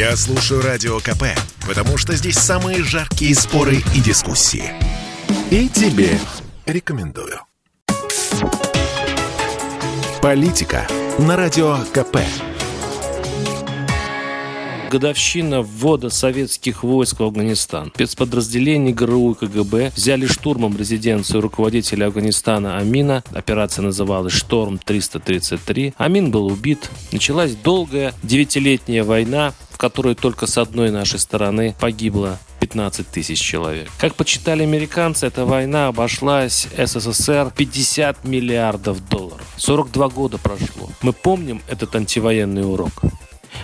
Я слушаю Радио КП, потому что здесь самые жаркие споры и дискуссии. И тебе рекомендую. Политика на Радио КП годовщина ввода советских войск в Афганистан. Спецподразделения ГРУ и КГБ взяли штурмом резиденцию руководителя Афганистана Амина. Операция называлась «Шторм-333». Амин был убит. Началась долгая девятилетняя война, которой только с одной нашей стороны погибло 15 тысяч человек. Как почитали американцы, эта война обошлась СССР 50 миллиардов долларов. 42 года прошло. Мы помним этот антивоенный урок.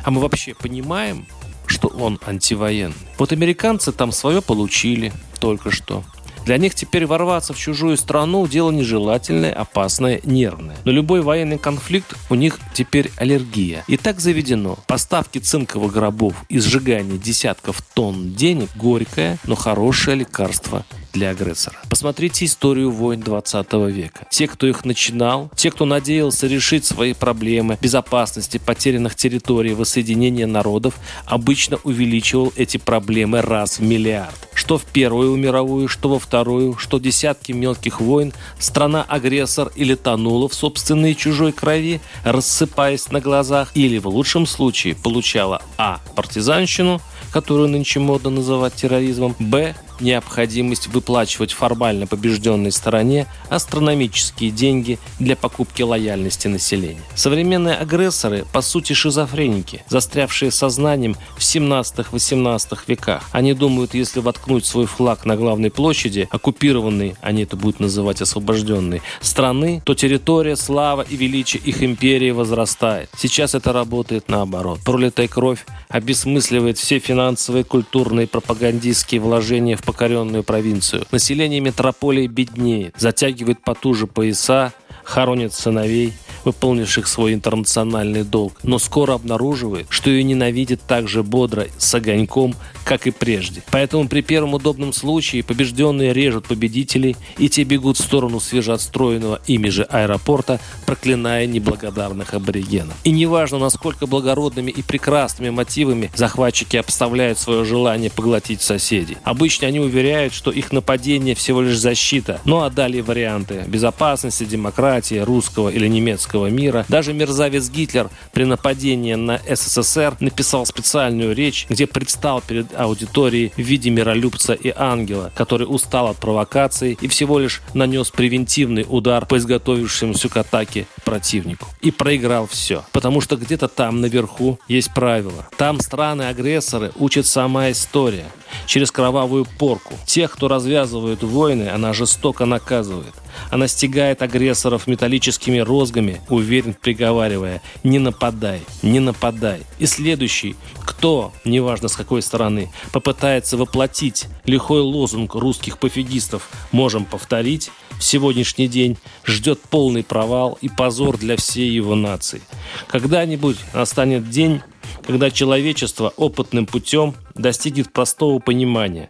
А мы вообще понимаем, что он антивоенный. Вот американцы там свое получили только что. Для них теперь ворваться в чужую страну – дело нежелательное, опасное, нервное. Но любой военный конфликт у них теперь аллергия. И так заведено. Поставки цинковых гробов и сжигание десятков тонн денег – горькое, но хорошее лекарство для агрессора. Посмотрите историю войн 20 века. Те, кто их начинал, те, кто надеялся решить свои проблемы безопасности потерянных территорий, воссоединения народов, обычно увеличивал эти проблемы раз в миллиард. Что в Первую мировую, что во Вторую, что десятки мелких войн, страна-агрессор или тонула в собственной чужой крови, рассыпаясь на глазах, или в лучшем случае получала а. партизанщину, которую нынче модно называть терроризмом, б необходимость выплачивать формально побежденной стороне астрономические деньги для покупки лояльности населения. Современные агрессоры, по сути, шизофреники, застрявшие сознанием в 17-18 веках. Они думают, если воткнуть свой флаг на главной площади, оккупированной, они это будут называть освобожденной, страны, то территория, слава и величие их империи возрастает. Сейчас это работает наоборот. Пролитая кровь обесмысливает все финансовые, культурные, пропагандистские вложения в покоренную провинцию. Население метрополии беднеет, затягивает потуже пояса, хоронит сыновей, выполнивших свой интернациональный долг, но скоро обнаруживает, что ее ненавидит так же бодро с огоньком, как и прежде. Поэтому при первом удобном случае побежденные режут победителей, и те бегут в сторону свежеотстроенного ими же аэропорта, проклиная неблагодарных аборигенов. И неважно, насколько благородными и прекрасными мотивами захватчики обставляют свое желание поглотить соседей. Обычно они уверяют, что их нападение всего лишь защита, ну а далее варианты безопасности, демократии, русского или немецкого мира. Даже мерзавец Гитлер при нападении на СССР написал специальную речь, где предстал перед аудитории в виде миролюбца и ангела, который устал от провокаций и всего лишь нанес превентивный удар по изготовившемуся к атаке противнику. И проиграл все. Потому что где-то там наверху есть правила. Там страны-агрессоры учат сама история через кровавую порку. Тех, кто развязывает войны, она жестоко наказывает. Она стегает агрессоров металлическими розгами, уверен приговаривая «не нападай, не нападай». И следующий, кто, неважно с какой стороны, попытается воплотить лихой лозунг русских пофигистов «можем повторить», в сегодняшний день ждет полный провал и позор для всей его нации. Когда-нибудь настанет день, когда человечество опытным путем достигнет простого понимания.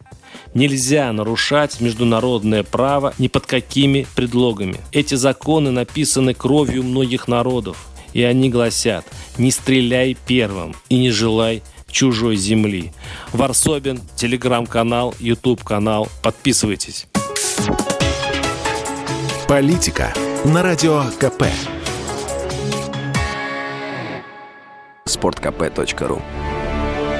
Нельзя нарушать международное право ни под какими предлогами. Эти законы написаны кровью многих народов. И они гласят «Не стреляй первым и не желай чужой земли». Варсобин, телеграм-канал, YouTube-канал. Подписывайтесь. Политика на Радио КП. Спорткп.ру